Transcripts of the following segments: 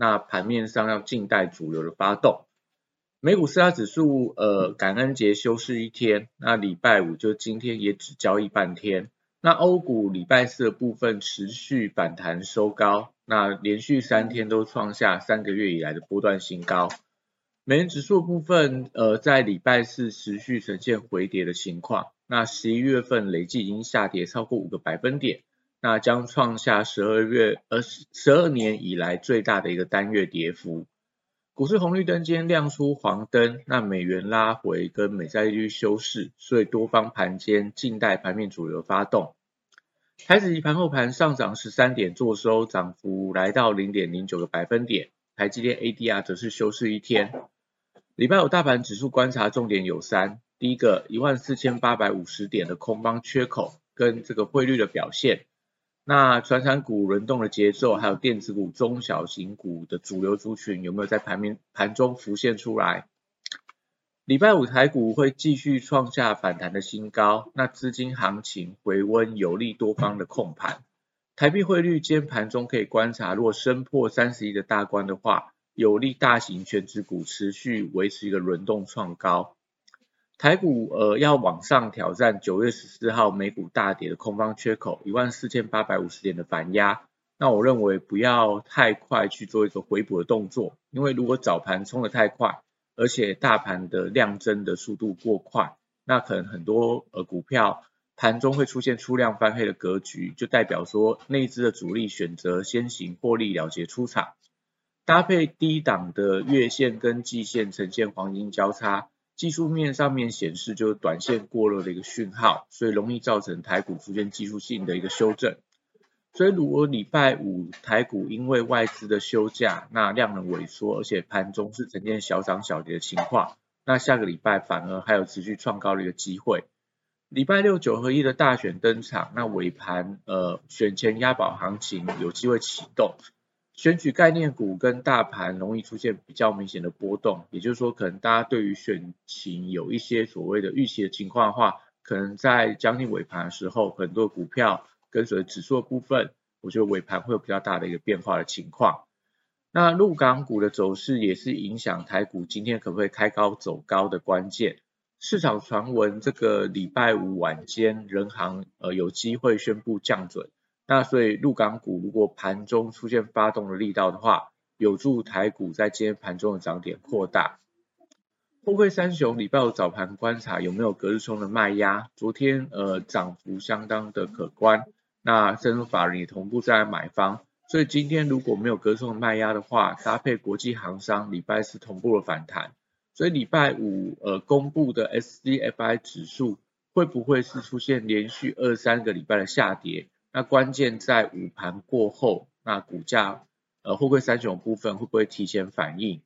那盘面上要静待主流的发动，美股四大指数呃感恩节休市一天，那礼拜五就今天也只交易半天。那欧股礼拜四的部分持续反弹收高，那连续三天都创下三个月以来的波段新高。美元指数部分呃在礼拜四持续呈现回跌的情况，那十一月份累计已经下跌超过五个百分点。那将创下十二月呃十二年以来最大的一个单月跌幅。股市红绿灯今天亮出黄灯，那美元拉回跟美债利率修饰，所以多方盘间静待盘面主流发动。台指期盘后盘上涨十三点，做收涨幅来到零点零九个百分点。台积电 ADR 则是休市一天。礼拜五大盘指数观察重点有三：第一个一万四千八百五十点的空方缺口跟这个汇率的表现。那传产股轮动的节奏，还有电子股、中小型股的主流族群，有没有在盘面盘中浮现出来？礼拜五台股会继续创下反弹的新高，那资金行情回温，有利多方的控盘。台币汇率间盘中可以观察，如果升破三十亿的大关的话，有利大型全指股持续维持一个轮动创高。台股呃要往上挑战九月十四号美股大跌的空方缺口一万四千八百五十点的反压，那我认为不要太快去做一个回补的动作，因为如果早盘冲得太快，而且大盘的量增的速度过快，那可能很多呃股票盘中会出现出量翻黑的格局，就代表说内资的主力选择先行获利了结出场，搭配低档的月线跟季线呈现黄金交叉。技术面上面显示就是短线过热的一个讯号，所以容易造成台股出现技术性的一个修正。所以如果礼拜五台股因为外资的休假，那量能萎缩，而且盘中是呈现小涨小跌的情况，那下个礼拜反而还有持续创高的一个机会。礼拜六九合一的大选登场，那尾盘呃选前押宝行情有机会启动。选举概念股跟大盘容易出现比较明显的波动，也就是说，可能大家对于选情有一些所谓的预期的情况的话，可能在将近尾盘的时候，很多股票跟随指数的部分，我觉得尾盘会有比较大的一个变化的情况。那陆港股的走势也是影响台股今天可不可以开高走高的关键。市场传闻这个礼拜五晚间，人行呃有机会宣布降准。那所以陆港股如果盘中出现发动的力道的话，有助台股在今天盘中的涨点扩大。富贵三雄礼拜五早盘观察有没有隔日冲的卖压，昨天呃涨幅相当的可观，那深入法人也同步在买方，所以今天如果没有隔日冲的卖压的话，搭配国际行商礼拜四同步的反弹，所以礼拜五呃公布的 SCFI 指数会不会是出现连续二三个礼拜的下跌？那关键在午盘过后，那股价呃货柜三雄部分会不会提前反应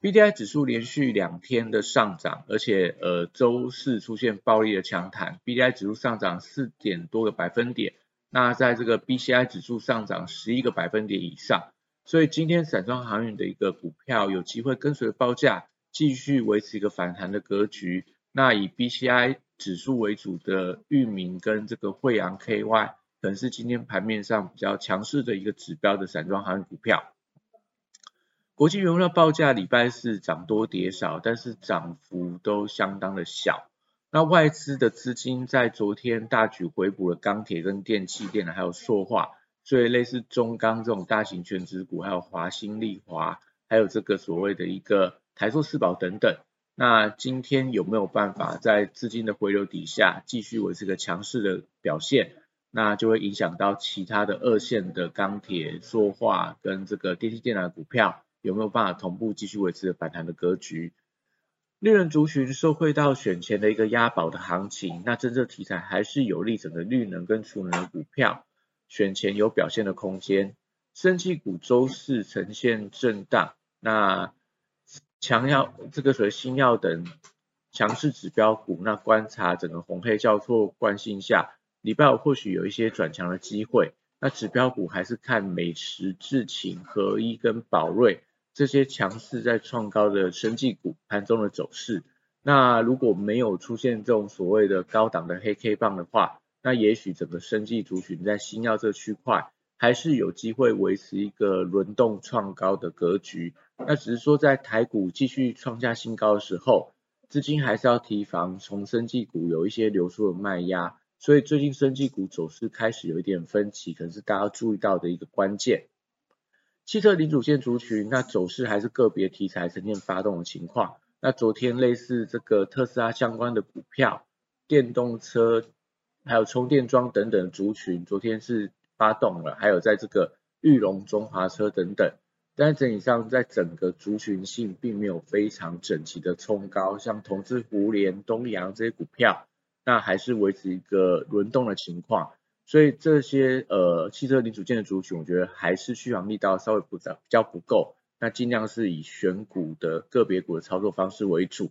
？B D I 指数连续两天的上涨，而且呃周四出现暴力的强弹，B D I 指数上涨四点多个百分点，那在这个 B C I 指数上涨十一个百分点以上，所以今天散装航运的一个股票有机会跟随报价继续维持一个反弹的格局。那以 B C I 指数为主的域名跟这个惠阳 K Y。可能是今天盘面上比较强势的一个指标的散装航运股票。国际原料报价礼拜四涨多跌少，但是涨幅都相当的小。那外资的资金在昨天大举回补了钢铁跟电器电还有塑化，所以类似中钢这种大型全值股，还有华兴利华，还有这个所谓的一个台塑四宝等等。那今天有没有办法在资金的回流底下继续维持个强势的表现？那就会影响到其他的二线的钢铁、塑化跟这个电器电缆股票有没有办法同步继续维持反弹的格局。绿能族群受惠到选前的一个押宝的行情，那真正题材还是有利整个绿能跟储能的股票选前有表现的空间。升气股周四呈现震荡，那强药这个所谓新药等强势指标股，那观察整个红黑交错惯性下，礼拜五或许有一些转强的机会。那指标股还是看美食、智勤、合一跟宝瑞这些强势在创高的生技股盘中的走势。那如果没有出现这种所谓的高档的黑 K 棒的话，那也许整个生技族群在新药这区块还是有机会维持一个轮动创高的格局。那只是说在台股继续创下新高的时候，资金还是要提防从生技股有一些流出的卖压。所以最近生技股走势开始有一点分歧，可能是大家注意到的一个关键。汽车零组件族群，那走势还是个别题材呈现发动的情况。那昨天类似这个特斯拉相关的股票、电动车、还有充电桩等等族群，昨天是发动了，还有在这个玉龙、中华车等等。但整体上，在整个族群性并没有非常整齐的冲高，像同志、湖联、东阳这些股票。那还是维持一个轮动的情况，所以这些呃汽车零组件的族群，我觉得还是续航力道稍微不比较不够，那尽量是以选股的个别股的操作方式为主。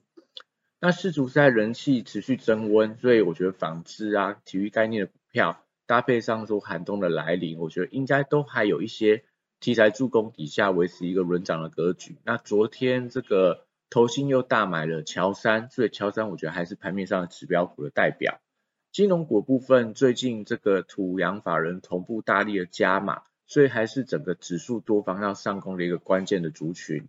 那市足在人气持续增温，所以我觉得纺织啊、体育概念的股票搭配上说寒冬的来临，我觉得应该都还有一些题材助攻底下维持一个轮涨的格局。那昨天这个。投信又大买了乔山，所以乔山我觉得还是盘面上的指标股的代表。金融股部分最近这个土洋法人同步大力的加码，所以还是整个指数多方向上攻的一个关键的族群。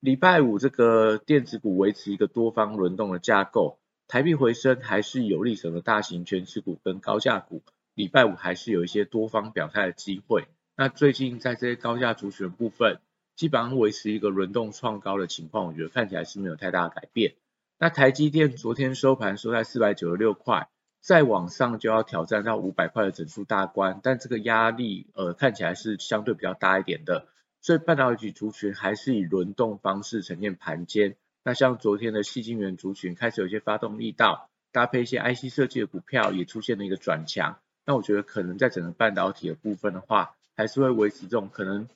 礼拜五这个电子股维持一个多方轮动的架构，台币回升还是有利整个大型全持股跟高价股。礼拜五还是有一些多方表态的机会。那最近在这些高价族群部分。基本上维持一个轮动创高的情况，我觉得看起来是没有太大的改变。那台积电昨天收盘收在四百九十六块，再往上就要挑战到五百块的整数大关，但这个压力呃看起来是相对比较大一点的，所以半导体族群还是以轮动方式呈现盘间。那像昨天的细晶圆族群开始有些发动力道，搭配一些 IC 设计的股票也出现了一个转强。那我觉得可能在整个半导体的部分的话，还是会维持这种可能。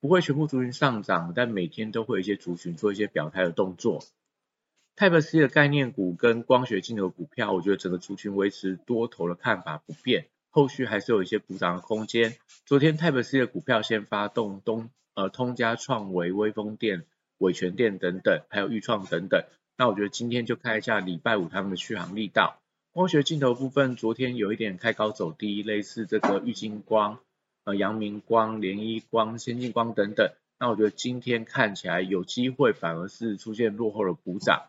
不会全部族群上涨，但每天都会有一些族群做一些表态的动作。Type C 的概念股跟光学镜头股票，我觉得整个族群维持多头的看法不变，后续还是有一些补涨的空间。昨天 Type C 的股票先发动，东呃通家创维、微风电、伟全电等等，还有裕创等等。那我觉得今天就看一下礼拜五他们的续航力道。光学镜头部分，昨天有一点开高走低，类似这个玉金光。呃，阳明光、联一光、先进光等等，那我觉得今天看起来有机会，反而是出现落后的补涨。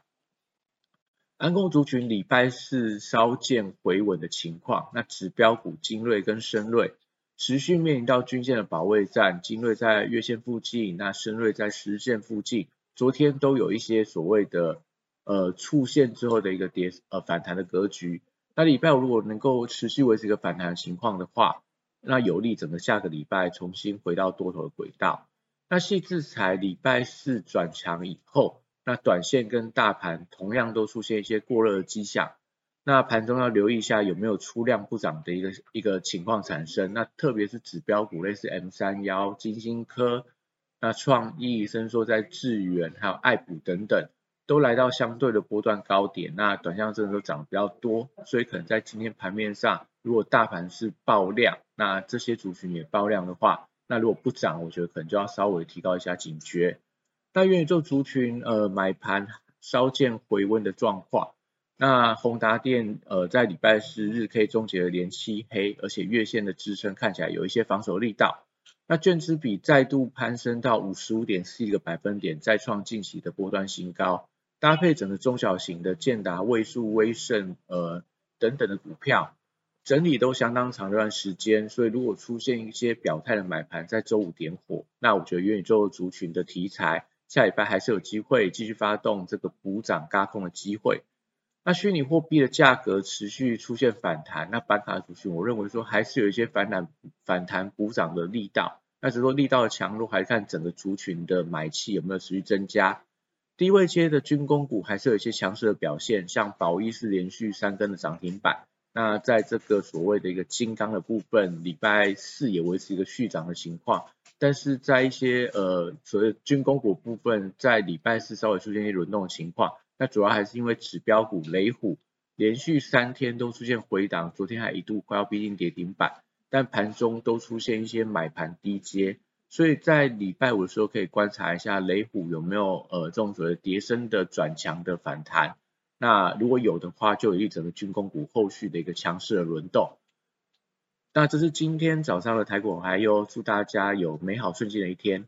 安工族群礼拜四稍见回稳的情况，那指标股精锐跟深锐持续面临到均线的保卫战，精锐在月线附近，那深锐在十线附近，昨天都有一些所谓的呃触线之后的一个跌呃反弹的格局。那礼拜五如果能够持续维持一个反弹情况的话，那有利整个下个礼拜重新回到多头的轨道。那细制裁礼拜四转强以后，那短线跟大盘同样都出现一些过热的迹象。那盘中要留意一下有没有出量不涨的一个一个情况产生。那特别是指标股类似 M 三幺、金星科、那创意、伸缩在智远还有爱普等等，都来到相对的波段高点。那短线真的都涨得比较多，所以可能在今天盘面上。如果大盘是爆量，那这些族群也爆量的话，那如果不涨，我觉得可能就要稍微提高一下警觉。那元宇宙族群呃买盘稍见回温的状况，那宏达电呃在礼拜四日 K 终结了连七黑，而且月线的支撑看起来有一些防守力道。那券资比再度攀升到五十五点四一个百分点，再创近期的波段新高。搭配整个中小型的建达、位数、威盛呃等等的股票。整理都相当长一段时间，所以如果出现一些表态的买盘在周五点火，那我觉得元宇宙族群的题材下礼拜还是有机会继续发动这个补涨嘎空的机会。那虚拟货币的价格持续出现反弹，那板卡族群我认为说还是有一些反弹反弹补涨的力道，那只是说力道的强弱还看整个族群的买气有没有持续增加。低位阶的军工股还是有一些强势的表现，像宝一是连续三根的涨停板。那在这个所谓的一个金刚的部分，礼拜四也维持一个续涨的情况。但是在一些呃所谓军工股部分，在礼拜四稍微出现一些轮动的情况，那主要还是因为指标股雷虎连续三天都出现回档，昨天还一度快要逼近跌停板，但盘中都出现一些买盘低接，所以在礼拜五的时候可以观察一下雷虎有没有呃这种所谓跌升的转强的反弹，那如果有的话，就有一整个军工股后续的一个强势的轮动。那这是今天早上的台股，还有祝大家有美好顺境的一天。